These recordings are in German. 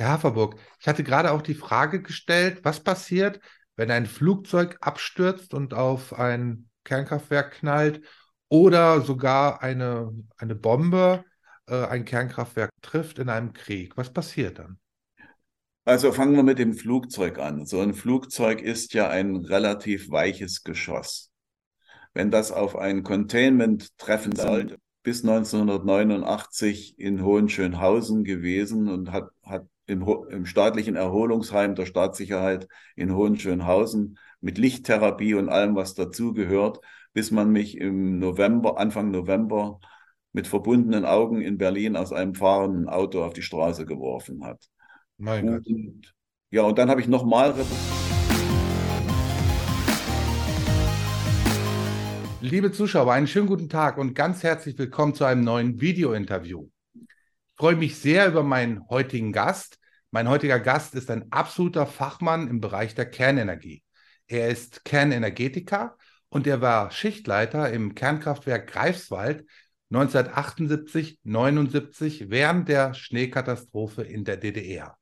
Herr Haferburg, ich hatte gerade auch die Frage gestellt, was passiert, wenn ein Flugzeug abstürzt und auf ein Kernkraftwerk knallt oder sogar eine, eine Bombe äh, ein Kernkraftwerk trifft in einem Krieg. Was passiert dann? Also fangen wir mit dem Flugzeug an. So ein Flugzeug ist ja ein relativ weiches Geschoss. Wenn das auf ein Containment treffen sollte, bis 1989 in Hohenschönhausen gewesen und hat, hat im, im staatlichen Erholungsheim der Staatssicherheit in Hohenschönhausen mit Lichttherapie und allem, was dazugehört, bis man mich im November, Anfang November mit verbundenen Augen in Berlin aus einem fahrenden Auto auf die Straße geworfen hat. Mein und, Gott. Ja, und dann habe ich nochmal. Liebe Zuschauer, einen schönen guten Tag und ganz herzlich willkommen zu einem neuen Video-Interview. Ich freue mich sehr über meinen heutigen Gast. Mein heutiger Gast ist ein absoluter Fachmann im Bereich der Kernenergie. Er ist Kernenergetiker und er war Schichtleiter im Kernkraftwerk Greifswald 1978, 79 während der Schneekatastrophe in der DDR.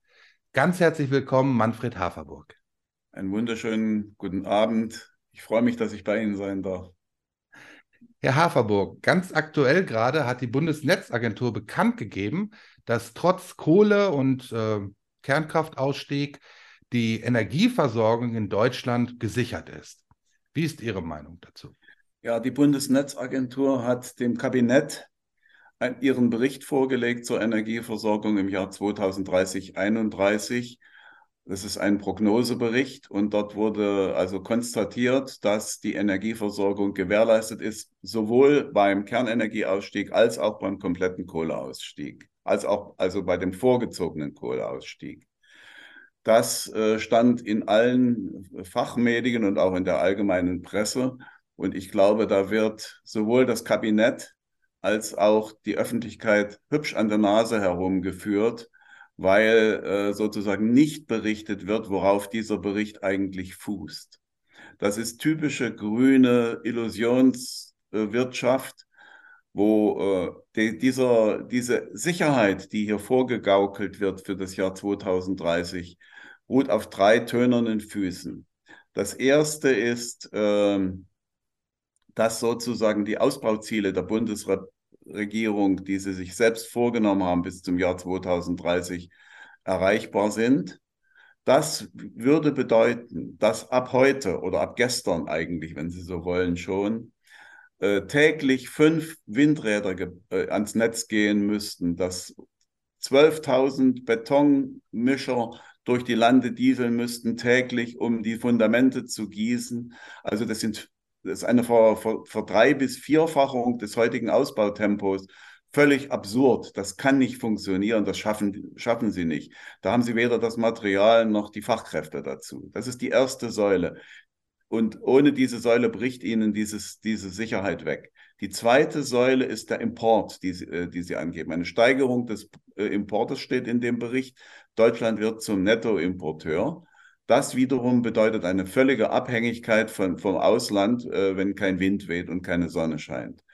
Ganz herzlich willkommen, Manfred Haferburg. Einen wunderschönen guten Abend. Ich freue mich, dass ich bei Ihnen sein darf. Herr Haferburg, ganz aktuell gerade hat die Bundesnetzagentur bekannt gegeben, dass trotz Kohle- und äh, Kernkraftausstieg die Energieversorgung in Deutschland gesichert ist. Wie ist Ihre Meinung dazu? Ja, die Bundesnetzagentur hat dem Kabinett ihren Bericht vorgelegt zur Energieversorgung im Jahr 2030-31. Das ist ein Prognosebericht und dort wurde also konstatiert, dass die Energieversorgung gewährleistet ist, sowohl beim Kernenergieausstieg als auch beim kompletten Kohleausstieg, als auch also bei dem vorgezogenen Kohleausstieg. Das äh, stand in allen Fachmedien und auch in der allgemeinen Presse. Und ich glaube, da wird sowohl das Kabinett als auch die Öffentlichkeit hübsch an der Nase herumgeführt, weil äh, sozusagen nicht berichtet wird, worauf dieser Bericht eigentlich fußt. Das ist typische grüne Illusionswirtschaft, wo äh, die, dieser, diese Sicherheit, die hier vorgegaukelt wird für das Jahr 2030, ruht auf drei tönernen Füßen. Das erste ist, äh, dass sozusagen die Ausbauziele der Bundesregierung, die sie sich selbst vorgenommen haben bis zum Jahr 2030, erreichbar sind. Das würde bedeuten, dass ab heute oder ab gestern eigentlich, wenn Sie so wollen, schon äh, täglich fünf Windräder äh, ans Netz gehen müssten, dass 12.000 Betonmischer durch die Lande dieseln müssten täglich, um die Fundamente zu gießen. Also das sind das ist eine Ver, Ver, Verdrei- bis Vierfachung des heutigen Ausbautempos. Völlig absurd. Das kann nicht funktionieren. Das schaffen, schaffen sie nicht. Da haben sie weder das Material noch die Fachkräfte dazu. Das ist die erste Säule. Und ohne diese Säule bricht ihnen dieses, diese Sicherheit weg. Die zweite Säule ist der Import, die, äh, die Sie angeben. Eine Steigerung des äh, Importes steht in dem Bericht. Deutschland wird zum Nettoimporteur. Das wiederum bedeutet eine völlige Abhängigkeit von, vom Ausland, äh, wenn kein Wind weht und keine Sonne scheint.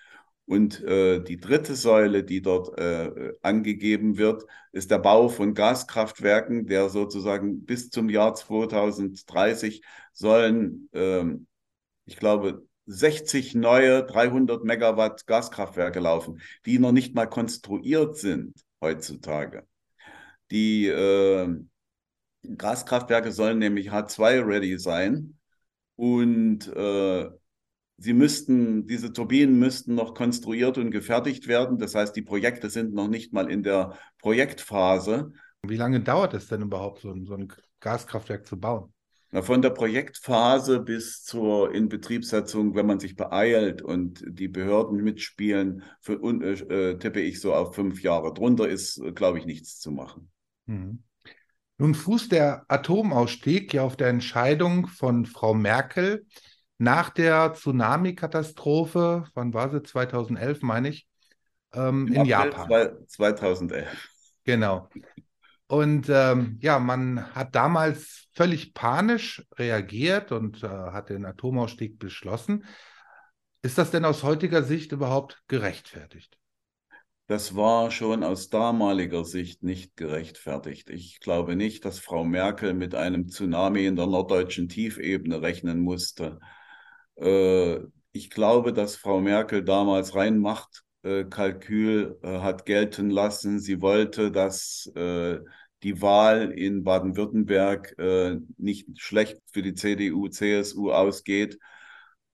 Und äh, die dritte Säule, die dort äh, angegeben wird, ist der Bau von Gaskraftwerken, der sozusagen bis zum Jahr 2030 sollen, äh, ich glaube, 60 neue 300 Megawatt Gaskraftwerke laufen, die noch nicht mal konstruiert sind heutzutage. Die äh, Gaskraftwerke sollen nämlich H2-ready sein und äh, sie müssten, diese Turbinen müssten noch konstruiert und gefertigt werden. Das heißt, die Projekte sind noch nicht mal in der Projektphase. Wie lange dauert es denn überhaupt, so ein, so ein Gaskraftwerk zu bauen? Na, von der Projektphase bis zur Inbetriebssetzung, wenn man sich beeilt und die Behörden mitspielen, für, äh, tippe ich so auf fünf Jahre. Drunter ist, glaube ich, nichts zu machen. Mhm. Nun fußt der Atomausstieg ja auf der Entscheidung von Frau Merkel nach der Tsunami-Katastrophe, wann war sie? 2011, meine ich, ähm, in Japan. 2011. Genau. Und ähm, ja, man hat damals völlig panisch reagiert und äh, hat den Atomausstieg beschlossen. Ist das denn aus heutiger Sicht überhaupt gerechtfertigt? Das war schon aus damaliger Sicht nicht gerechtfertigt. Ich glaube nicht, dass Frau Merkel mit einem Tsunami in der norddeutschen Tiefebene rechnen musste. Äh, ich glaube, dass Frau Merkel damals rein Machtkalkül äh, hat gelten lassen. Sie wollte, dass äh, die Wahl in Baden-Württemberg nicht schlecht für die CDU, CSU ausgeht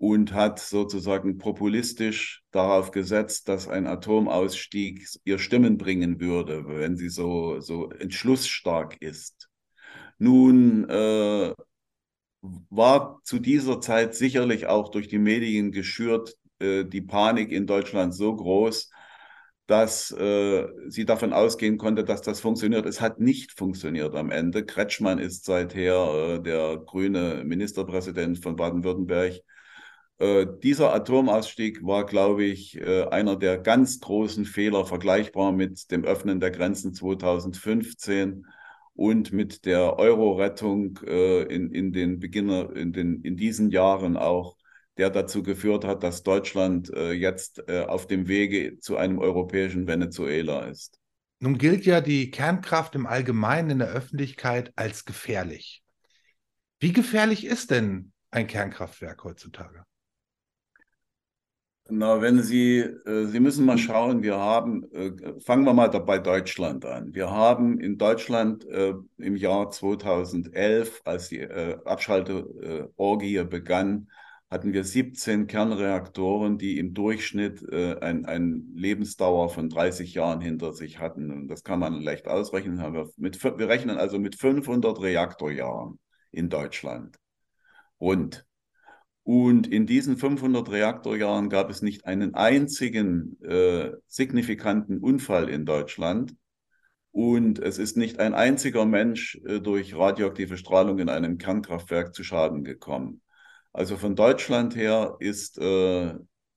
und hat sozusagen populistisch darauf gesetzt, dass ein Atomausstieg ihr Stimmen bringen würde, wenn sie so, so entschlussstark ist. Nun äh, war zu dieser Zeit sicherlich auch durch die Medien geschürt äh, die Panik in Deutschland so groß, dass äh, sie davon ausgehen konnte, dass das funktioniert. Es hat nicht funktioniert am Ende. Kretschmann ist seither äh, der grüne Ministerpräsident von Baden-Württemberg. Äh, dieser Atomausstieg war, glaube ich, äh, einer der ganz großen Fehler, vergleichbar mit dem Öffnen der Grenzen 2015 und mit der Euro-Rettung äh, in, in den Beginner, in, den, in diesen Jahren auch, der dazu geführt hat, dass Deutschland äh, jetzt äh, auf dem Wege zu einem europäischen Venezuela ist. Nun gilt ja die Kernkraft im Allgemeinen in der Öffentlichkeit als gefährlich. Wie gefährlich ist denn ein Kernkraftwerk heutzutage? Na, wenn Sie, äh, Sie müssen mal schauen, wir haben, äh, fangen wir mal bei Deutschland an. Wir haben in Deutschland äh, im Jahr 2011, als die äh, Abschalteorgie begann, hatten wir 17 Kernreaktoren, die im Durchschnitt äh, ein, ein Lebensdauer von 30 Jahren hinter sich hatten. Und das kann man leicht ausrechnen. Wir, mit, wir rechnen also mit 500 Reaktorjahren in Deutschland. Rund. Und in diesen 500 Reaktorjahren gab es nicht einen einzigen äh, signifikanten Unfall in Deutschland. Und es ist nicht ein einziger Mensch äh, durch radioaktive Strahlung in einem Kernkraftwerk zu Schaden gekommen. Also von Deutschland her ist, äh,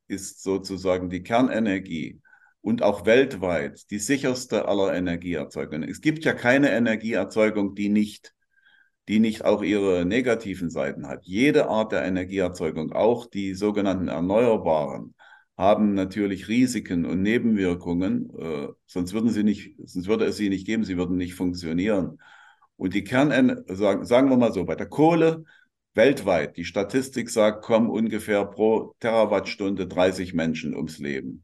ist sozusagen die Kernenergie und auch weltweit die sicherste aller Energieerzeugungen. Es gibt ja keine Energieerzeugung, die nicht die nicht auch ihre negativen Seiten hat. Jede Art der Energieerzeugung, auch die sogenannten Erneuerbaren, haben natürlich Risiken und Nebenwirkungen, äh, sonst würden sie nicht, sonst würde es sie nicht geben, sie würden nicht funktionieren. Und die Kern, sagen, sagen wir mal so, bei der Kohle weltweit, die Statistik sagt, kommen ungefähr pro Terawattstunde 30 Menschen ums Leben.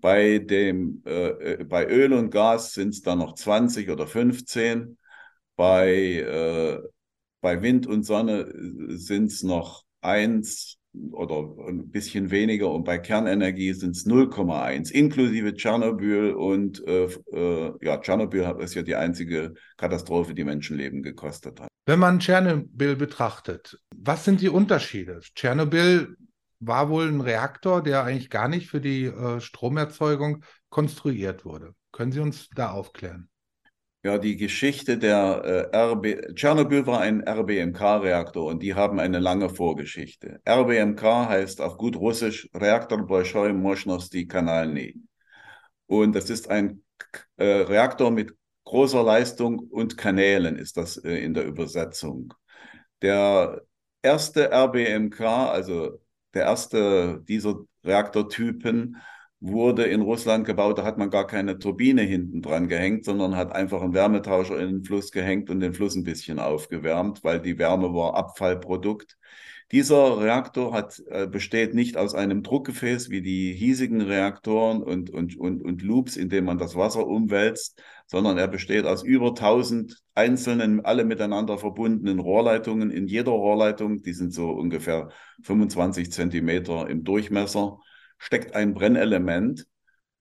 Bei, dem, äh, äh, bei Öl und Gas sind es dann noch 20 oder 15. Bei, äh, bei Wind und Sonne äh, sind es noch eins oder ein bisschen weniger und bei Kernenergie sind es 0,1, inklusive Tschernobyl und äh, äh, ja, Tschernobyl ist ja die einzige Katastrophe, die Menschenleben gekostet hat. Wenn man Tschernobyl betrachtet, was sind die Unterschiede? Tschernobyl war wohl ein Reaktor, der eigentlich gar nicht für die äh, Stromerzeugung konstruiert wurde. Können Sie uns da aufklären? Ja, die Geschichte der äh, RB. Tschernobyl war ein RBMK-Reaktor und die haben eine lange Vorgeschichte. RBMK heißt auf gut Russisch Reaktor Bolschoi Moschnosti Kanalny. Und das ist ein äh, Reaktor mit großer Leistung und Kanälen, ist das äh, in der Übersetzung. Der erste RBMK, also der erste dieser Reaktortypen, wurde in Russland gebaut, da hat man gar keine Turbine hinten dran gehängt, sondern hat einfach einen Wärmetauscher in den Fluss gehängt und den Fluss ein bisschen aufgewärmt, weil die Wärme war Abfallprodukt. Dieser Reaktor hat, äh, besteht nicht aus einem Druckgefäß wie die hiesigen Reaktoren und, und, und, und Loops, in denen man das Wasser umwälzt, sondern er besteht aus über 1000 einzelnen, alle miteinander verbundenen Rohrleitungen. In jeder Rohrleitung, die sind so ungefähr 25 Zentimeter im Durchmesser, steckt ein Brennelement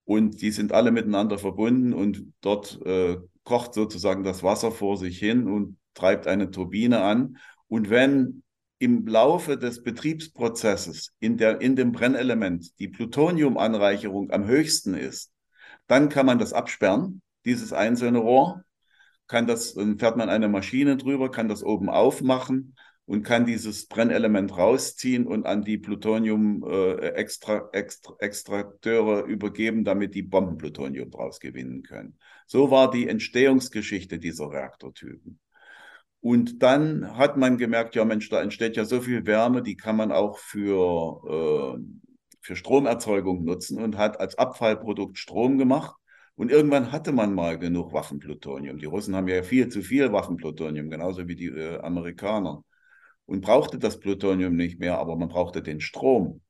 und die sind alle miteinander verbunden und dort äh, kocht sozusagen das Wasser vor sich hin und treibt eine Turbine an. Und wenn im Laufe des Betriebsprozesses in, der, in dem Brennelement die Plutoniumanreicherung am höchsten ist, dann kann man das absperren, dieses einzelne Rohr, kann das, dann fährt man eine Maschine drüber, kann das oben aufmachen und kann dieses Brennelement rausziehen und an die Plutonium-Extrakteure äh, übergeben, damit die Bombenplutonium draus gewinnen können. So war die Entstehungsgeschichte dieser Reaktortypen. Und dann hat man gemerkt, ja Mensch, da entsteht ja so viel Wärme, die kann man auch für, äh, für Stromerzeugung nutzen und hat als Abfallprodukt Strom gemacht Und irgendwann hatte man mal genug Waffenplutonium. Die Russen haben ja viel zu viel Waffenplutonium, genauso wie die äh, Amerikaner. Und brauchte das Plutonium nicht mehr, aber man brauchte den Strom.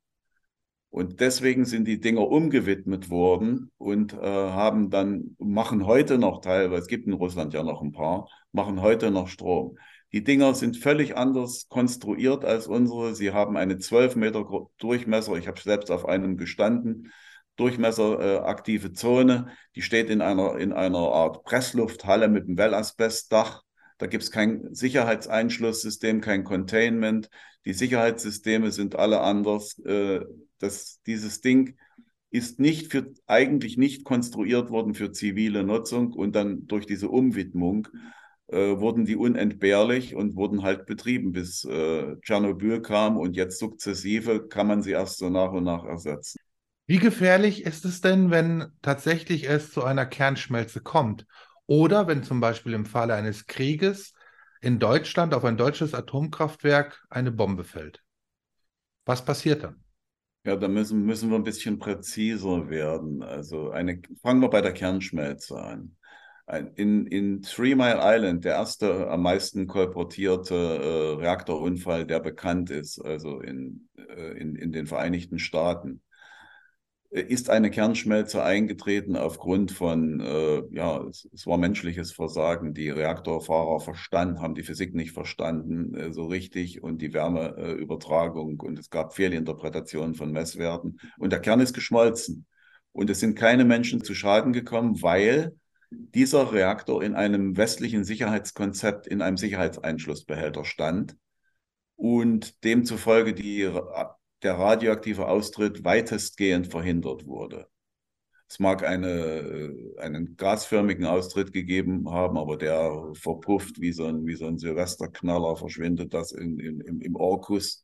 Und deswegen sind die Dinger umgewidmet worden und äh, haben dann, machen heute noch teilweise, es gibt in Russland ja noch ein paar, machen heute noch Strom. Die Dinger sind völlig anders konstruiert als unsere. Sie haben eine 12 Meter Durchmesser. Ich habe selbst auf einem gestanden. Durchmesser äh, aktive Zone. Die steht in einer, in einer Art Presslufthalle mit einem Wellasbestdach. Da gibt es kein Sicherheitseinschlusssystem, kein Containment. Die Sicherheitssysteme sind alle anders. Äh, das, dieses Ding ist nicht für, eigentlich nicht konstruiert worden für zivile Nutzung und dann durch diese Umwidmung äh, wurden die unentbehrlich und wurden halt betrieben, bis äh, Tschernobyl kam und jetzt sukzessive kann man sie erst so nach und nach ersetzen. Wie gefährlich ist es denn, wenn tatsächlich es zu einer Kernschmelze kommt? Oder wenn zum Beispiel im Falle eines Krieges in Deutschland auf ein deutsches Atomkraftwerk eine Bombe fällt? Was passiert dann? Ja, da müssen, müssen wir ein bisschen präziser werden. Also eine, fangen wir bei der Kernschmelze an in, in Three Mile Island, der erste am meisten kolportierte äh, Reaktorunfall, der bekannt ist, also in, äh, in, in den Vereinigten Staaten, ist eine Kernschmelze eingetreten aufgrund von, äh, ja, es, es, war menschliches Versagen. Die Reaktorfahrer verstanden, haben die Physik nicht verstanden äh, so richtig und die Wärmeübertragung und es gab Fehlinterpretationen von Messwerten und der Kern ist geschmolzen. Und es sind keine Menschen zu Schaden gekommen, weil dieser Reaktor in einem westlichen Sicherheitskonzept in einem Sicherheitseinschlussbehälter stand und demzufolge die, der radioaktive Austritt weitestgehend verhindert wurde. Es mag eine, einen gasförmigen Austritt gegeben haben, aber der verpufft wie so ein, wie so ein Silvesterknaller, verschwindet das in, in, im, im Orkus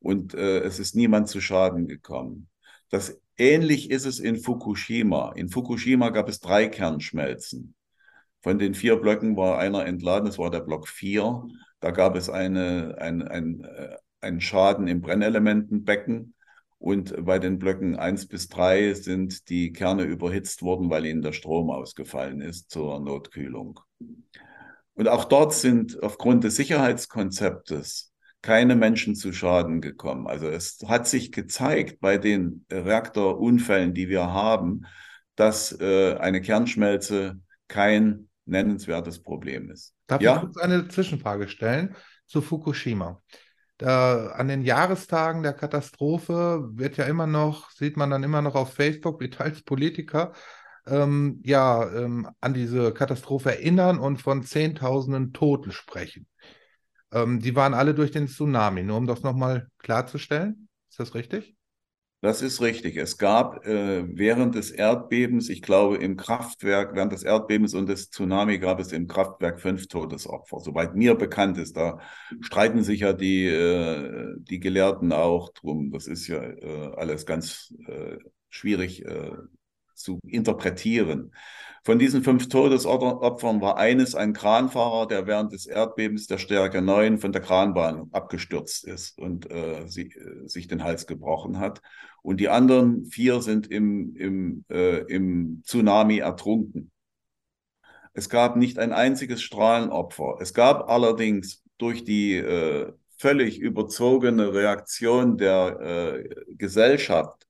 und äh, es ist niemand zu Schaden gekommen. Das ähnlich ist es in Fukushima. In Fukushima gab es drei Kernschmelzen. Von den vier Blöcken war einer entladen, das war der Block 4. Da gab es eine, ein, ein, einen Schaden im Brennelementenbecken. Und bei den Blöcken 1 bis 3 sind die Kerne überhitzt worden, weil ihnen der Strom ausgefallen ist zur Notkühlung. Und auch dort sind aufgrund des Sicherheitskonzeptes keine Menschen zu Schaden gekommen. Also es hat sich gezeigt bei den Reaktorunfällen, die wir haben, dass äh, eine Kernschmelze kein nennenswertes Problem ist. Darf ja? ich kurz eine Zwischenfrage stellen zu Fukushima? Da, an den Jahrestagen der Katastrophe wird ja immer noch, sieht man dann immer noch auf Facebook, wie teils Politiker, ähm, ja, ähm, an diese Katastrophe erinnern und von Zehntausenden Toten sprechen. Ähm, die waren alle durch den Tsunami, nur um das nochmal klarzustellen. Ist das richtig? Das ist richtig. Es gab äh, während des Erdbebens, ich glaube im Kraftwerk, während des Erdbebens und des Tsunami gab es im Kraftwerk fünf Todesopfer. Soweit mir bekannt ist, da streiten sich ja die, äh, die Gelehrten auch drum. Das ist ja äh, alles ganz äh, schwierig äh, zu interpretieren. Von diesen fünf Todesopfern war eines ein Kranfahrer, der während des Erdbebens der Stärke 9 von der Kranbahn abgestürzt ist und äh, sie, äh, sich den Hals gebrochen hat. Und die anderen vier sind im, im, äh, im Tsunami ertrunken. Es gab nicht ein einziges Strahlenopfer. Es gab allerdings durch die äh, völlig überzogene Reaktion der äh, Gesellschaft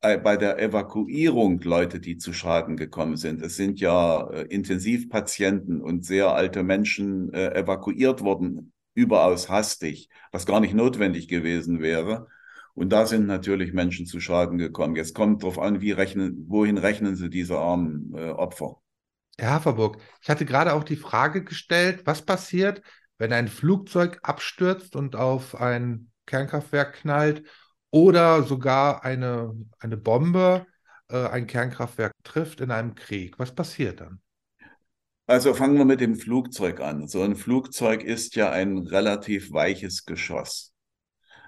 äh, bei der Evakuierung Leute, die zu Schaden gekommen sind. Es sind ja äh, Intensivpatienten und sehr alte Menschen äh, evakuiert worden, überaus hastig, was gar nicht notwendig gewesen wäre. Und da sind natürlich Menschen zu Schaden gekommen. Jetzt kommt darauf an, wie rechnen, wohin rechnen Sie diese armen äh, Opfer? Herr Haferburg, ich hatte gerade auch die Frage gestellt, was passiert, wenn ein Flugzeug abstürzt und auf ein Kernkraftwerk knallt oder sogar eine, eine Bombe äh, ein Kernkraftwerk trifft in einem Krieg. Was passiert dann? Also fangen wir mit dem Flugzeug an. So ein Flugzeug ist ja ein relativ weiches Geschoss.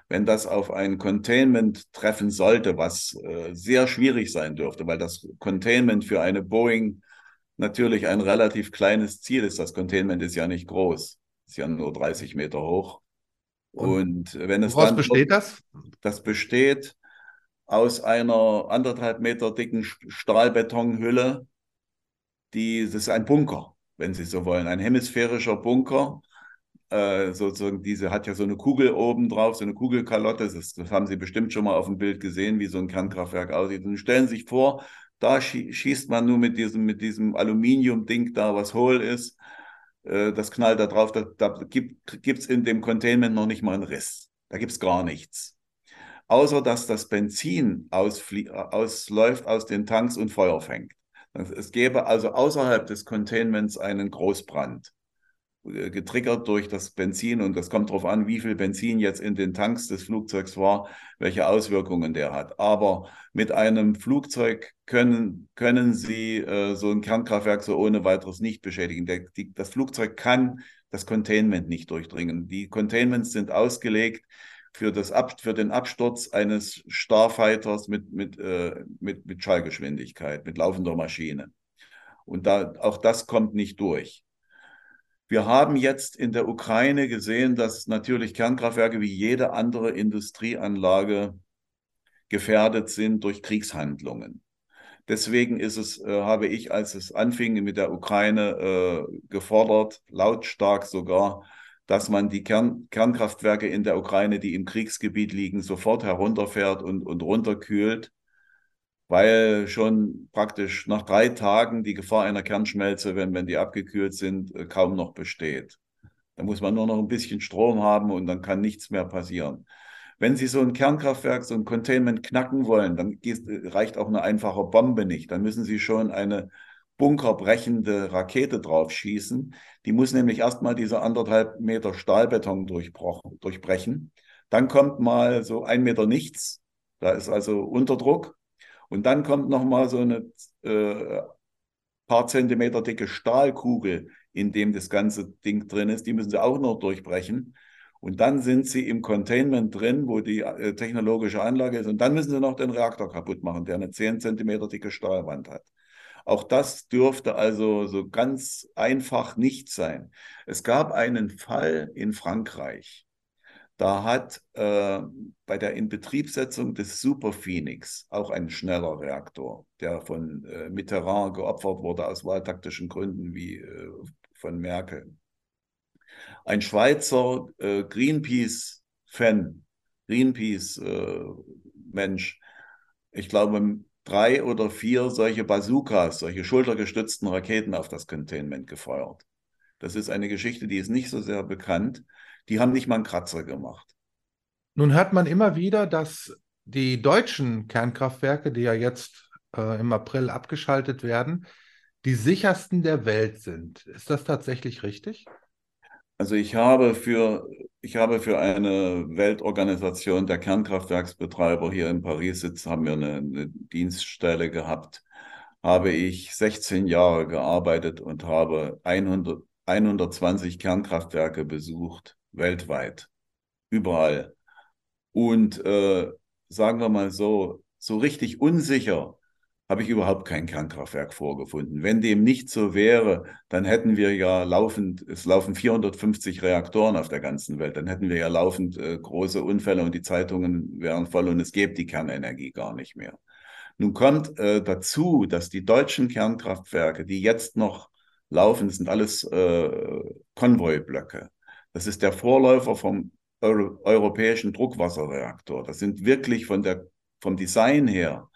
Wenn das auf ein Containment treffen sollte, was äh, sehr schwierig sein dürfte, weil das Containment für eine Boeing natürlich ein relativ kleines Ziel ist. Das Containment ist ja nicht groß, ist ja nur 30 Meter hoch. Und, wenn es woraus dann besteht das? Das besteht aus einer anderthalb Meter dicken Stahlbetonhülle die, das ist ein Bunker, wenn Sie so wollen, ein hemisphärischer Bunker. Äh, sozusagen, diese hat ja so eine Kugel oben drauf, so eine Kugelkalotte. Das, das, haben Sie bestimmt schon mal auf dem Bild gesehen, wie so ein Kernkraftwerk aussieht. Und stellen Sie sich vor, da schießt man nur mit diesem, mit diesem Aluminium-Ding da, was hohl ist. Äh, das knallt da drauf. Da, da gibt es in dem Containment noch nicht mal einen Riss. Da gibt es gar nichts. Außer dass das Benzin ausläuft aus den Tanks und Feuer fängt. Es gäbe also außerhalb des Containments einen Großbrand, getriggert durch das Benzin. Und das kommt darauf an, wie viel Benzin jetzt in den Tanks des Flugzeugs war, welche Auswirkungen der hat. Aber mit einem Flugzeug können, können Sie äh, so ein Kernkraftwerk so ohne weiteres nicht beschädigen. Der, die, das Flugzeug kann das Containment nicht durchdringen. Die Containments sind ausgelegt für, das Ab, für den Absturz eines Starfighters mit, mit, äh, mit, mit Schallgeschwindigkeit, mit laufender Maschine. Und da, auch das kommt nicht durch. Wir haben jetzt in der Ukraine gesehen, dass natürlich Kernkraftwerke wie jede andere Industrieanlage gefährdet sind durch Kriegshandlungen. Deswegen ist es, äh, habe ich, als es anfing mit der Ukraine, äh, gefordert, lautstark sogar, dass man die Kern Kernkraftwerke in der Ukraine, die im Kriegsgebiet liegen, sofort herunterfährt und, und runterkühlt, weil schon praktisch nach drei Tagen die Gefahr einer Kernschmelze, wenn, wenn die abgekühlt sind, äh, kaum noch besteht. Da muss man nur noch ein bisschen Strom haben und dann kann nichts mehr passieren. Wenn Sie so ein Kernkraftwerk, so ein Containment knacken wollen, dann reicht auch eine einfache Bombe nicht. Dann müssen Sie schon eine bunkerbrechende Rakete drauf schießen. Die muss nämlich erstmal diese anderthalb Meter Stahlbeton durchbrechen. Dann kommt mal so ein Meter nichts. Da ist also Unterdruck. Und dann kommt noch mal so eine äh, paar Zentimeter dicke Stahlkugel, in dem das ganze Ding drin ist. Die müssen sie auch noch durchbrechen. Und dann sind sie im Containment drin, wo die äh, technologische Anlage ist. Und dann müssen sie noch den Reaktor kaputt machen, der eine 10 Zentimeter dicke Stahlwand hat. Auch das dürfte also so ganz einfach nicht sein. Es gab einen Fall in Frankreich. Da hat äh, bei der Inbetriebsetzung des Super Phoenix, auch ein schneller Reaktor, der von äh, Mitterrand geopfert wurde aus wahltaktischen Gründen wie äh, von Merkel. Ein Schweizer äh, Greenpeace-Fan, Greenpeace-Mensch, äh, ich glaube, drei oder vier solche Bazookas, solche schultergestützten Raketen auf das Containment gefeuert. Das ist eine Geschichte, die ist nicht so sehr bekannt. Die haben nicht mal einen Kratzer gemacht. Nun hört man immer wieder, dass die deutschen Kernkraftwerke, die ja jetzt äh, im April abgeschaltet werden, die sichersten der Welt sind. Ist das tatsächlich richtig? Also ich habe für, ich habe für eine Weltorganisation der Kernkraftwerksbetreiber hier in Paris sitzt, haben wir eine, eine Dienststelle gehabt, habe ich 16 Jahre gearbeitet und habe 100, 120 Kernkraftwerke besucht, weltweit, überall. Und äh, sagen wir mal so, so richtig unsicher habe ich überhaupt kein Kernkraftwerk vorgefunden. Wenn dem nicht so wäre, dann hätten wir ja laufend, es laufen 450 Reaktoren auf der ganzen Welt, dann hätten wir ja laufend äh, große Unfälle und die Zeitungen wären voll und es gäbe die Kernenergie gar nicht mehr. Nun kommt äh, dazu, dass die deutschen Kernkraftwerke, die jetzt noch laufen, sind alles äh, Konvoiblöcke. Das ist der Vorläufer vom Euro europäischen Druckwasserreaktor. Das sind wirklich von der, vom Design her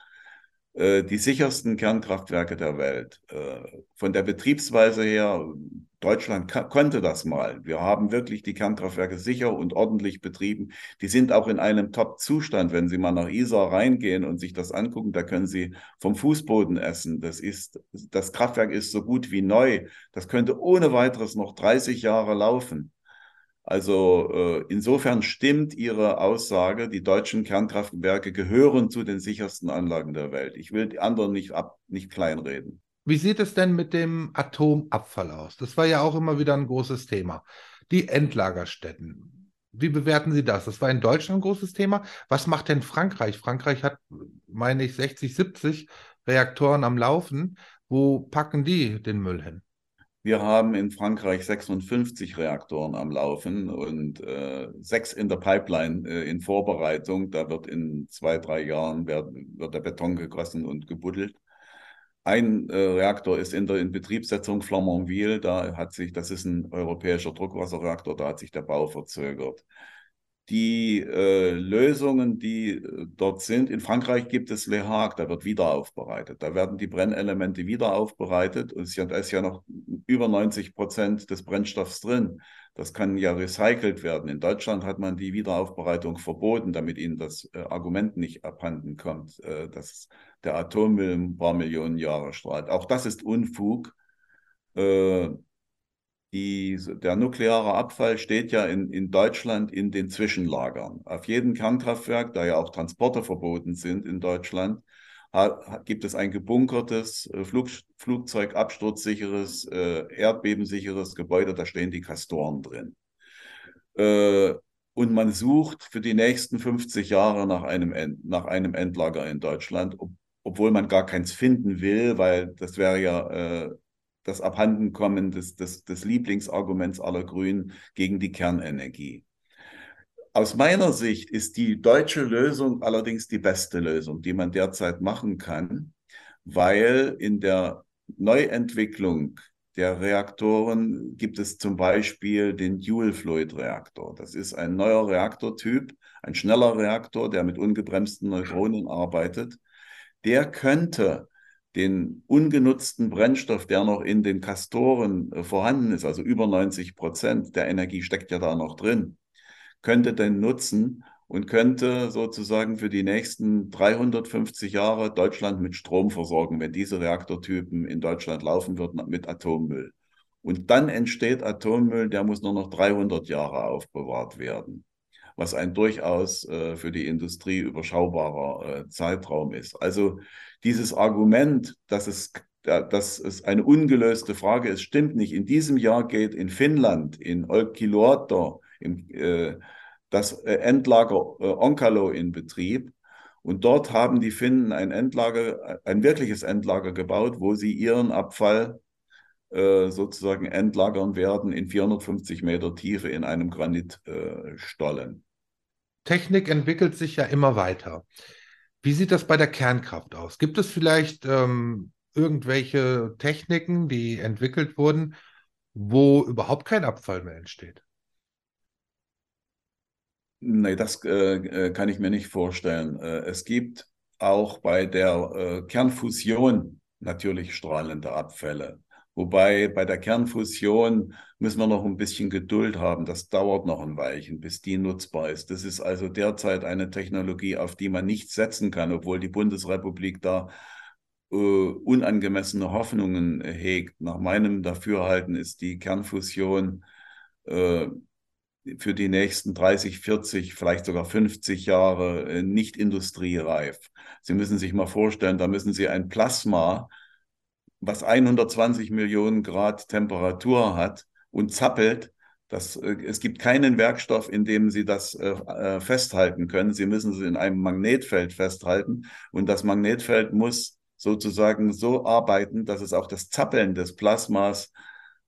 äh, die sichersten Kernkraftwerke der Welt. Äh, von der Betriebsweise her, Deutschland konnte das mal. Wir haben wirklich die Kernkraftwerke sicher und ordentlich betrieben. Die sind auch in einem Top-Zustand. Wenn Sie mal nach Isar reingehen und sich das angucken, da können Sie vom Fußboden essen. Das ist, das Kraftwerk ist so gut wie neu. Das könnte ohne weiteres noch 30 Jahre laufen. Also äh, insofern stimmt Ihre Aussage, die deutschen Kernkraftwerke gehören zu den sichersten Anlagen der Welt. Ich will die anderen nicht, ab, nicht kleinreden. Wie sieht es denn mit dem Atomabfall aus? Das war ja auch immer wieder ein großes Thema. Die Endlagerstätten. Wie bewerten Sie das? Das war in Deutschland ein großes Thema. Was macht denn Frankreich? Frankreich hat, meine ich, 60, 70 Reaktoren am Laufen. Wo packen die den Müll hin? Wir haben in Frankreich 56 Reaktoren am Laufen und äh, sechs in der Pipeline äh, in Vorbereitung. Da wird in zwei, drei Jahren wird, wird der Beton gegossen und gebuddelt. ein äh, Reaktor ist in der Inbetriebssetzung Flamanville, da hat sich, das ist ein europäischer Druckwasserreaktor, da hat sich der Bau verzögert. Die äh, Lösungen, die äh, dort sind, in Frankreich gibt es Le Hague, da wird wieder aufbereitet. Da werden die Brennelemente wieder aufbereitet und es ist ja noch über 90 Prozent des Brennstoffs drin. Das kann ja recycelt werden. In Deutschland hat man die Wiederaufbereitung verboten, damit ihnen das äh, Argument nicht abhanden kommt, äh, dass der Atommüll ein paar Millionen Jahre strahlt. Auch das ist Unfug. Äh, die, der nukleare Abfall steht ja in, in Deutschland in den Zwischenlagern. Auf jedem Kernkraftwerk, da ja auch Transporte verboten sind in Deutschland, gibt es ein gebunkertes, äh, Flug, Flugzeugabsturzsicheres, äh, erdbebensicheres Gebäude, da stehen die Kastoren drin. Äh, und man sucht für die nächsten 50 Jahre nach einem, End, nach einem Endlager in Deutschland, ob, obwohl man gar keins finden will, weil das wäre ja äh, das Abhandenkommen des, des, des Lieblingsarguments aller Grünen gegen die Kernenergie. Aus meiner Sicht ist die deutsche Lösung allerdings die beste Lösung, die man derzeit machen kann, weil in der Neuentwicklung der Reaktoren gibt es zum Beispiel den Dual-Fluid-Reaktor. Das ist ein neuer Reaktortyp, ein schneller Reaktor, der mit ungebremsten Neutronen arbeitet. Der könnte den ungenutzten Brennstoff, der noch in den Kastoren äh, vorhanden ist, also über 90 Prozent der Energie steckt ja da noch drin, könnte denn nutzen und könnte sozusagen für die nächsten 350 Jahre Deutschland mit Strom versorgen, wenn diese Reaktortypen in Deutschland laufen würden mit Atommüll. Und dann entsteht Atommüll, der muss nur noch 300 Jahre aufbewahrt werden, was ein durchaus äh, für die Industrie überschaubarer äh, Zeitraum ist. Also dieses Argument, dass es, dass es eine ungelöste Frage ist, stimmt nicht. In diesem Jahr geht in Finnland, in Olkiluoto, im, äh, das äh, Endlager äh, Onkalo in Betrieb. Und dort haben die Finnen ein Endlager, ein wirkliches Endlager gebaut, wo sie ihren Abfall äh, sozusagen entlagern werden in 450 Meter Tiefe in einem Granitstollen. Technik entwickelt sich ja immer weiter. Wie sieht das bei der Kernkraft aus? Gibt es vielleicht ähm, irgendwelche Techniken, die entwickelt wurden, wo überhaupt kein Abfall mehr entsteht? Nee, das äh, äh, kann ich mir nicht vorstellen. Äh, es gibt auch bei der äh, Kernfusion natürlich strahlende Abfälle. Wobei bei der Kernfusion müssen wir noch ein bisschen Geduld haben. Das dauert noch ein Weilchen, bis die nutzbar ist. Das ist also derzeit eine Technologie, auf die man nicht setzen kann, obwohl die Bundesrepublik da äh, unangemessene Hoffnungen hegt. Nach meinem Dafürhalten ist die Kernfusion äh, für die nächsten 30, 40, vielleicht sogar 50 Jahre äh, nicht industriereif. Sie müssen sich mal vorstellen, da müssen Sie ein Plasma, was 120 Millionen Grad Temperatur hat und zappelt, das, äh, es gibt keinen Werkstoff, in dem Sie das äh, äh, festhalten können. Sie müssen es in einem Magnetfeld festhalten und das Magnetfeld muss sozusagen so arbeiten, dass es auch das Zappeln des Plasmas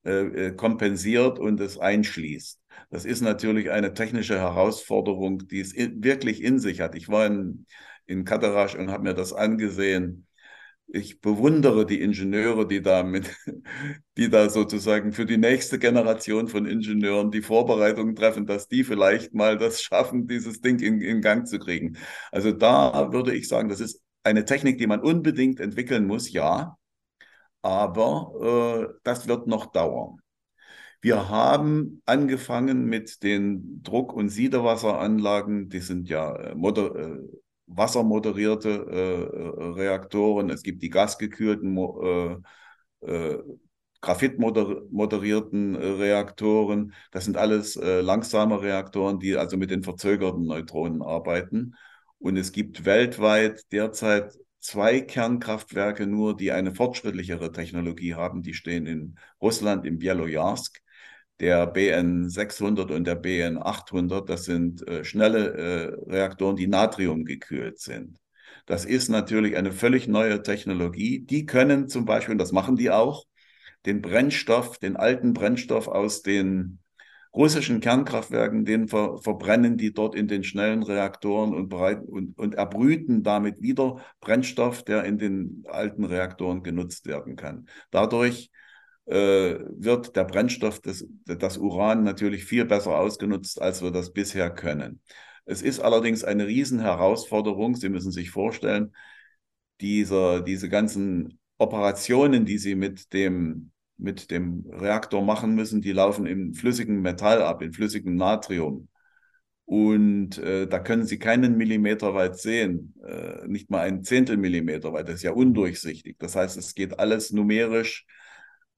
äh, kompensiert und es einschließt. Das ist natürlich eine technische Herausforderung, die es in, wirklich in sich hat. Ich war in, in Katarasch und habe mir das angesehen. Ich bewundere die Ingenieure, die da mit, die da sozusagen für die nächste Generation von Ingenieuren die Vorbereitungen treffen, dass die vielleicht mal das schaffen, dieses Ding in, in Gang zu kriegen. Also da würde ich sagen, das ist eine Technik, die man unbedingt entwickeln muss, ja, aber äh, das wird noch dauern. Wir haben angefangen mit den Druck- und Siedewasseranlagen. Die sind ja äh, moder äh, wassermoderierte äh, Reaktoren. Es gibt die gasgekühlten, äh, äh, graphitmoderierten äh, Reaktoren. Das sind alles langsame Reaktoren, die also mit den verzögerten Neutronen arbeiten. Und es gibt weltweit derzeit zwei Kernkraftwerke nur, die eine fortschrittlichere Technologie haben. Die stehen in Russland, im Bielojarsk der BN 600 und der BN 800, das sind äh, schnelle äh, Reaktoren, die natriumgekühlt sind. Das ist natürlich eine völlig neue Technologie. Die können zum Beispiel, und das machen die auch, den Brennstoff, den alten Brennstoff aus den, russischen Kernkraftwerken, den ver verbrennen die dort in den schnellen Reaktoren und, bereiten, und, und erbrüten damit wieder Brennstoff, der in den alten Reaktoren genutzt werden kann. Dadurch wird der Brennstoff, des, das Uran natürlich viel besser ausgenutzt, als wir das bisher können. Es ist allerdings eine Riesenherausforderung. Sie müssen sich vorstellen, dieser, diese ganzen Operationen, die Sie mit dem mit dem Reaktor machen müssen, die laufen im flüssigen Metall ab, in flüssigem Natrium. Und äh, da können Sie keinen Millimeter weit sehen, äh, nicht mal einen Zehntel Millimeter weit. Das ist ja undurchsichtig. Das heißt, es geht alles numerisch,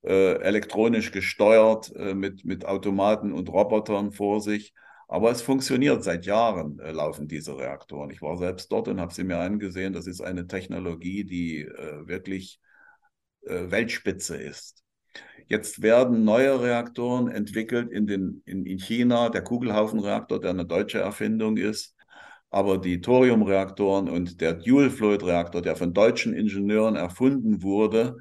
äh, elektronisch gesteuert äh, mit, mit Automaten und Robotern vor sich. Aber es funktioniert. Seit Jahren äh, laufen diese Reaktoren. Ich war selbst dort und habe sie mir angesehen. Das ist eine Technologie, die äh, wirklich Weltspitze ist. Jetzt werden neue Reaktoren entwickelt in, den, in, in China, der Kugelhaufenreaktor, der eine deutsche Erfindung ist. Aber die Thoriumreaktoren und der Dual-Fluid-Reaktor, der von deutschen Ingenieuren erfunden wurde,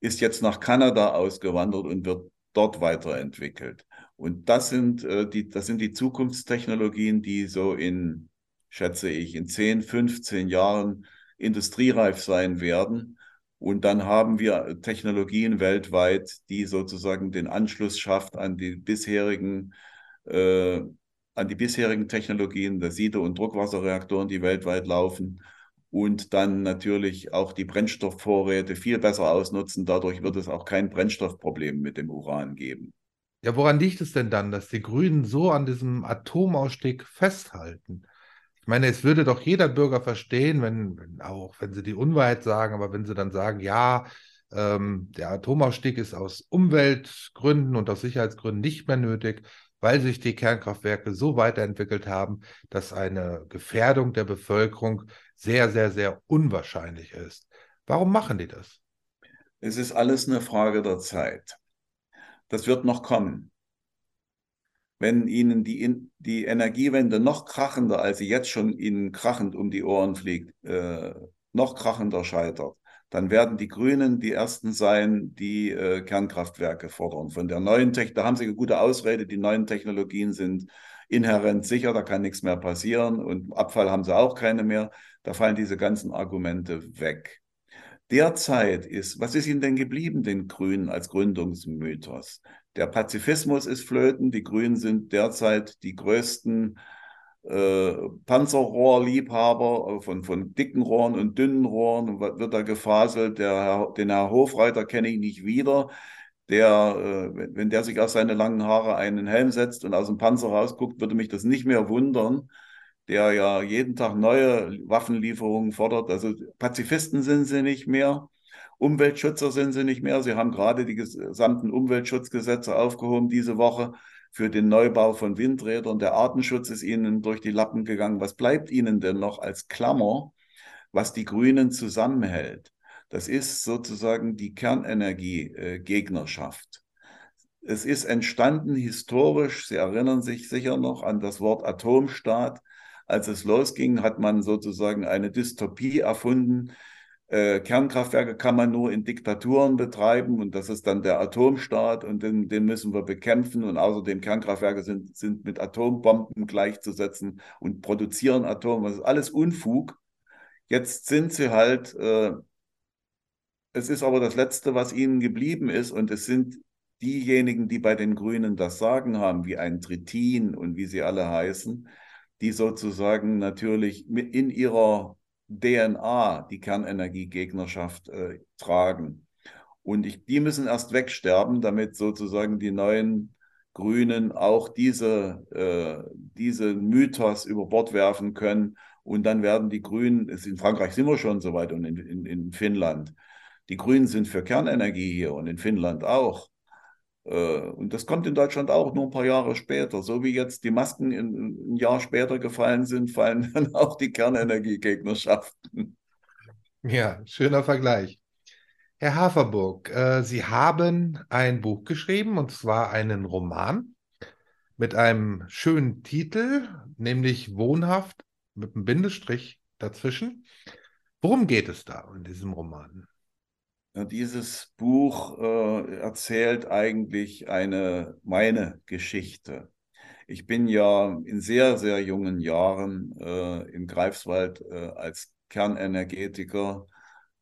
ist jetzt nach Kanada ausgewandert und wird dort weiterentwickelt. Und das sind, äh, die, das sind die Zukunftstechnologien, die so in, schätze ich, in 10, 15 Jahren industriereif sein werden. Und dann haben wir Technologien weltweit, die sozusagen den Anschluss schafft an die bisherigen, äh, an die bisherigen Technologien der Siede- und Druckwasserreaktoren, die weltweit laufen. Und dann natürlich auch die Brennstoffvorräte viel besser ausnutzen. Dadurch wird es auch kein Brennstoffproblem mit dem Uran geben. Ja, woran liegt es denn dann, dass die Grünen so an diesem Atomausstieg festhalten? Ich meine, es würde doch jeder Bürger verstehen, wenn, wenn auch wenn sie die Unwahrheit sagen, aber wenn sie dann sagen, ja, ähm, der Atomausstieg ist aus Umweltgründen und aus Sicherheitsgründen nicht mehr nötig, weil sich die Kernkraftwerke so weiterentwickelt haben, dass eine Gefährdung der Bevölkerung sehr, sehr, sehr unwahrscheinlich ist. Warum machen die das? Es ist alles eine Frage der Zeit. Das wird noch kommen wenn ihnen die, die Energiewende noch krachender, als sie jetzt schon ihnen krachend um die Ohren fliegt, äh, noch krachender scheitert, dann werden die Grünen die Ersten sein, die äh, Kernkraftwerke fordern. Von der neuen Technologie, da haben sie eine gute Ausrede, die neuen Technologien sind inhärent sicher, da kann nichts mehr passieren und Abfall haben sie auch keine mehr. Da fallen diese ganzen Argumente weg. Derzeit ist, was ist ihnen denn geblieben, den Grünen als Gründungsmythos? Der Pazifismus ist flöten. Die Grünen sind derzeit die größten äh, Panzerrohrliebhaber äh, von, von dicken Rohren und dünnen Rohren. Wird da gefaselt. Der den Herr Hofreiter kenne ich nicht wieder. Der, äh, wenn der sich aus seine langen Haare einen Helm setzt und aus dem Panzer rausguckt, würde mich das nicht mehr wundern. Der ja jeden Tag neue Waffenlieferungen fordert. Also Pazifisten sind sie nicht mehr. Umweltschützer sind sie nicht mehr. Sie haben gerade die gesamten Umweltschutzgesetze aufgehoben diese Woche für den Neubau von Windrädern. Der Artenschutz ist ihnen durch die Lappen gegangen. Was bleibt ihnen denn noch als Klammer, was die Grünen zusammenhält? Das ist sozusagen die Kernenergiegegnerschaft. Es ist entstanden historisch, Sie erinnern sich sicher noch an das Wort Atomstaat. Als es losging, hat man sozusagen eine Dystopie erfunden, äh, Kernkraftwerke kann man nur in Diktaturen betreiben und das ist dann der Atomstaat und den, den müssen wir bekämpfen. Und außerdem Kernkraftwerke sind, sind mit Atombomben gleichzusetzen und produzieren Atom, das ist alles Unfug. Jetzt sind sie halt, äh, es ist aber das Letzte, was ihnen geblieben ist. Und es sind diejenigen, die bei den Grünen das Sagen haben, wie ein Trittin und wie sie alle heißen, die sozusagen natürlich in ihrer DNA, die Kernenergiegegnerschaft, äh, tragen. Und ich, die müssen erst wegsterben, damit sozusagen die neuen Grünen auch diese, äh, diese Mythos über Bord werfen können. Und dann werden die Grünen, in Frankreich sind wir schon so weit und in, in, in Finnland, die Grünen sind für Kernenergie hier und in Finnland auch. Äh, und das kommt in Deutschland auch nur ein paar Jahre später. So wie jetzt die Masken ein Jahr später gefallen sind, fallen dann auch die Kernenergiegegnerschaften. Ja, schöner Vergleich. Herr Haferburg, äh, Sie haben ein Buch geschrieben, und zwar einen Roman mit einem schönen Titel, nämlich Wohnhaft mit einem Bindestrich dazwischen. Worum geht es da in diesem Roman? Dieses Buch äh, erzählt eigentlich eine meine Geschichte. Ich bin ja in sehr, sehr jungen Jahren äh, in Greifswald äh, als Kernenergetiker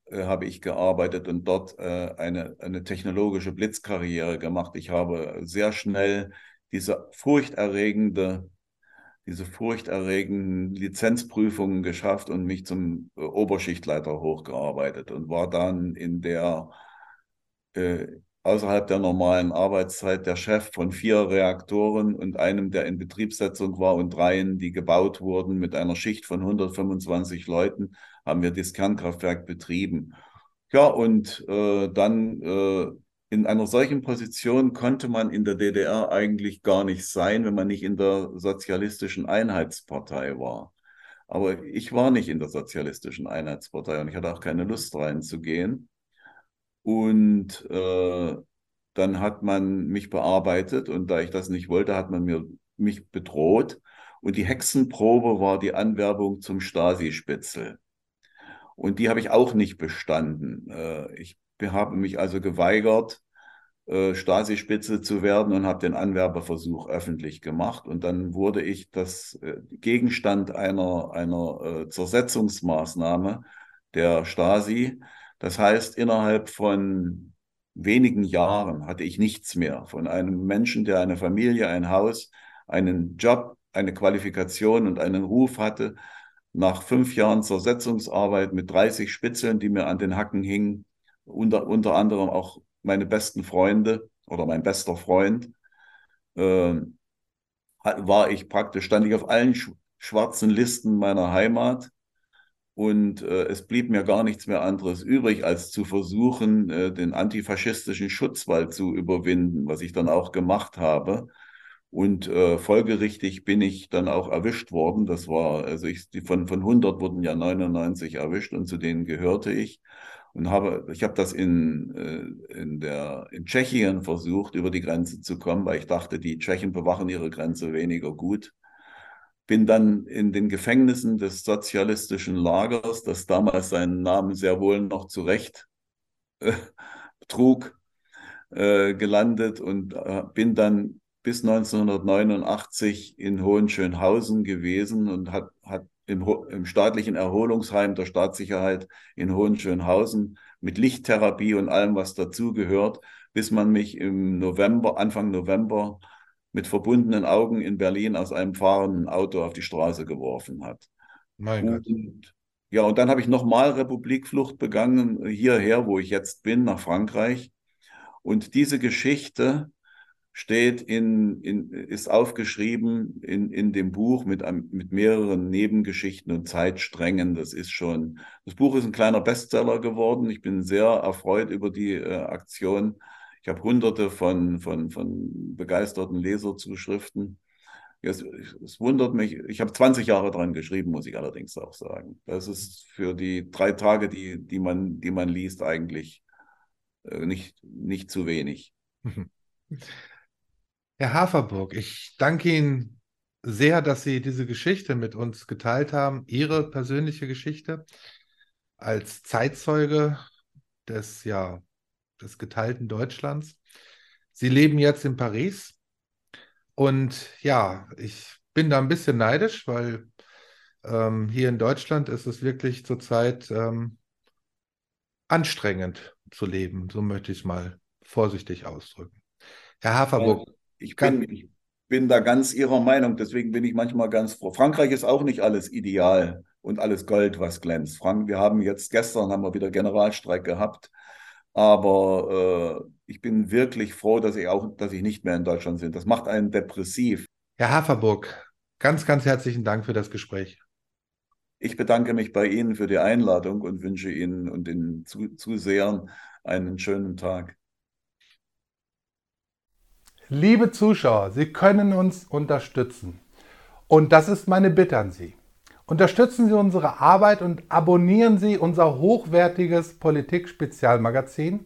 äh, habe ich gearbeitet und dort äh, eine, eine technologische Blitzkarriere gemacht. Ich habe sehr schnell diese furchterregende diese furchterregenden Lizenzprüfungen geschafft und mich zum äh, Oberschichtleiter hochgearbeitet und war dann in der äh, außerhalb der normalen Arbeitszeit der Chef von vier Reaktoren und einem, der in Betriebssetzung war und dreien, die gebaut wurden mit einer Schicht von 125 Leuten, haben wir das Kernkraftwerk betrieben. Ja, und äh, dann äh, in einer solchen Position konnte man in der DDR eigentlich gar nicht sein, wenn man nicht in der sozialistischen Einheitspartei war. Aber ich war nicht in der sozialistischen Einheitspartei und ich hatte auch keine Lust reinzugehen. Und äh, dann hat man mich bearbeitet und da ich das nicht wollte, hat man mir, mich bedroht. Und die Hexenprobe war die Anwerbung zum Stasi-Spitzel. Und die habe ich auch nicht bestanden. Äh, ich habe mich also geweigert, äh, Stasi-Spitze zu werden und habe den Anwerbeversuch öffentlich gemacht. Und dann wurde ich das äh, Gegenstand einer, einer äh, Zersetzungsmaßnahme der Stasi. Das heißt, innerhalb von wenigen Jahren hatte ich nichts mehr von einem Menschen, der eine Familie, ein Haus, einen Job, eine Qualifikation und einen Ruf hatte. Nach fünf Jahren Zersetzungsarbeit mit 30 Spitzeln, die mir an den Hacken hingen, unter, unter anderem auch meine besten Freunde oder mein bester Freund, äh, war ich praktisch, stand ich auf allen sch schwarzen Listen meiner Heimat und äh, es blieb mir gar nichts mehr anderes übrig, als zu versuchen, äh, den antifaschistischen Schutzwall zu überwinden, was ich dann auch gemacht habe. Und äh, folgerichtig bin ich dann auch erwischt worden. Das war, also ich, von, von 100 wurden ja 99 erwischt und zu denen gehörte ich und habe, ich habe das in, äh, in, der, in Tschechien versucht, über die Grenze zu kommen, weil ich dachte, die Tschechen bewachen ihre Grenze weniger gut. Bin dann in den Gefängnissen des sozialistischen Lagers, das damals seinen Namen sehr wohl noch zurecht äh, trug, äh, gelandet und äh, bin dann bis 1989 in Hohenschönhausen gewesen und hat, hat im, im staatlichen Erholungsheim der Staatssicherheit in Hohenschönhausen mit Lichttherapie und allem, was dazugehört, bis man mich im November, Anfang November mit verbundenen Augen in Berlin aus einem fahrenden Auto auf die Straße geworfen hat. Mein und, Gott. Ja, und dann habe ich nochmal Republikflucht begangen, hierher, wo ich jetzt bin, nach Frankreich. Und diese Geschichte steht in, in, ist aufgeschrieben in, in dem Buch mit, mit mehreren Nebengeschichten und Zeitsträngen. Das ist schon, das Buch ist ein kleiner Bestseller geworden. Ich bin sehr erfreut über die äh, Aktion. Ich habe hunderte von, von, von begeisterten Leserzuschriften. Es, es wundert mich, ich habe 20 Jahre dran geschrieben, muss ich allerdings auch sagen. Das ist für die drei Tage, die, die, man, die man liest, eigentlich äh, nicht, nicht zu wenig. Herr Haferburg, ich danke Ihnen sehr, dass Sie diese Geschichte mit uns geteilt haben, Ihre persönliche Geschichte als Zeitzeuge des, ja, des geteilten Deutschlands. Sie leben jetzt in Paris und ja, ich bin da ein bisschen neidisch, weil ähm, hier in Deutschland ist es wirklich zurzeit ähm, anstrengend zu leben, so möchte ich es mal vorsichtig ausdrücken. Herr Haferburg, ich bin, ich bin da ganz Ihrer Meinung, deswegen bin ich manchmal ganz froh. Frankreich ist auch nicht alles ideal und alles Gold, was glänzt. Frank, wir haben jetzt gestern haben wir wieder Generalstreik gehabt, aber äh, ich bin wirklich froh, dass ich auch, dass ich nicht mehr in Deutschland bin. Das macht einen depressiv. Herr Haferburg, ganz, ganz herzlichen Dank für das Gespräch. Ich bedanke mich bei Ihnen für die Einladung und wünsche Ihnen und den Zusehern einen schönen Tag. Liebe Zuschauer, Sie können uns unterstützen. Und das ist meine Bitte an Sie. Unterstützen Sie unsere Arbeit und abonnieren Sie unser hochwertiges Politik-Spezialmagazin.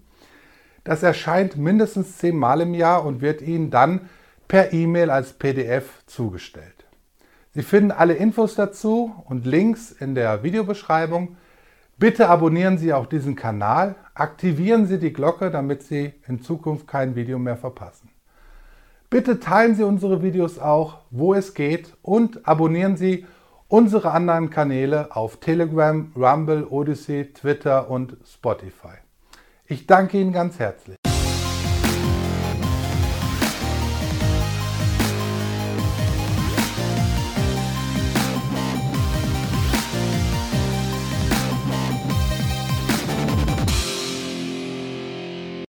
Das erscheint mindestens zehnmal im Jahr und wird Ihnen dann per E-Mail als PDF zugestellt. Sie finden alle Infos dazu und Links in der Videobeschreibung. Bitte abonnieren Sie auch diesen Kanal, aktivieren Sie die Glocke, damit Sie in Zukunft kein Video mehr verpassen. Bitte teilen Sie unsere Videos auch, wo es geht und abonnieren Sie unsere anderen Kanäle auf Telegram, Rumble, Odyssey, Twitter und Spotify. Ich danke Ihnen ganz herzlich.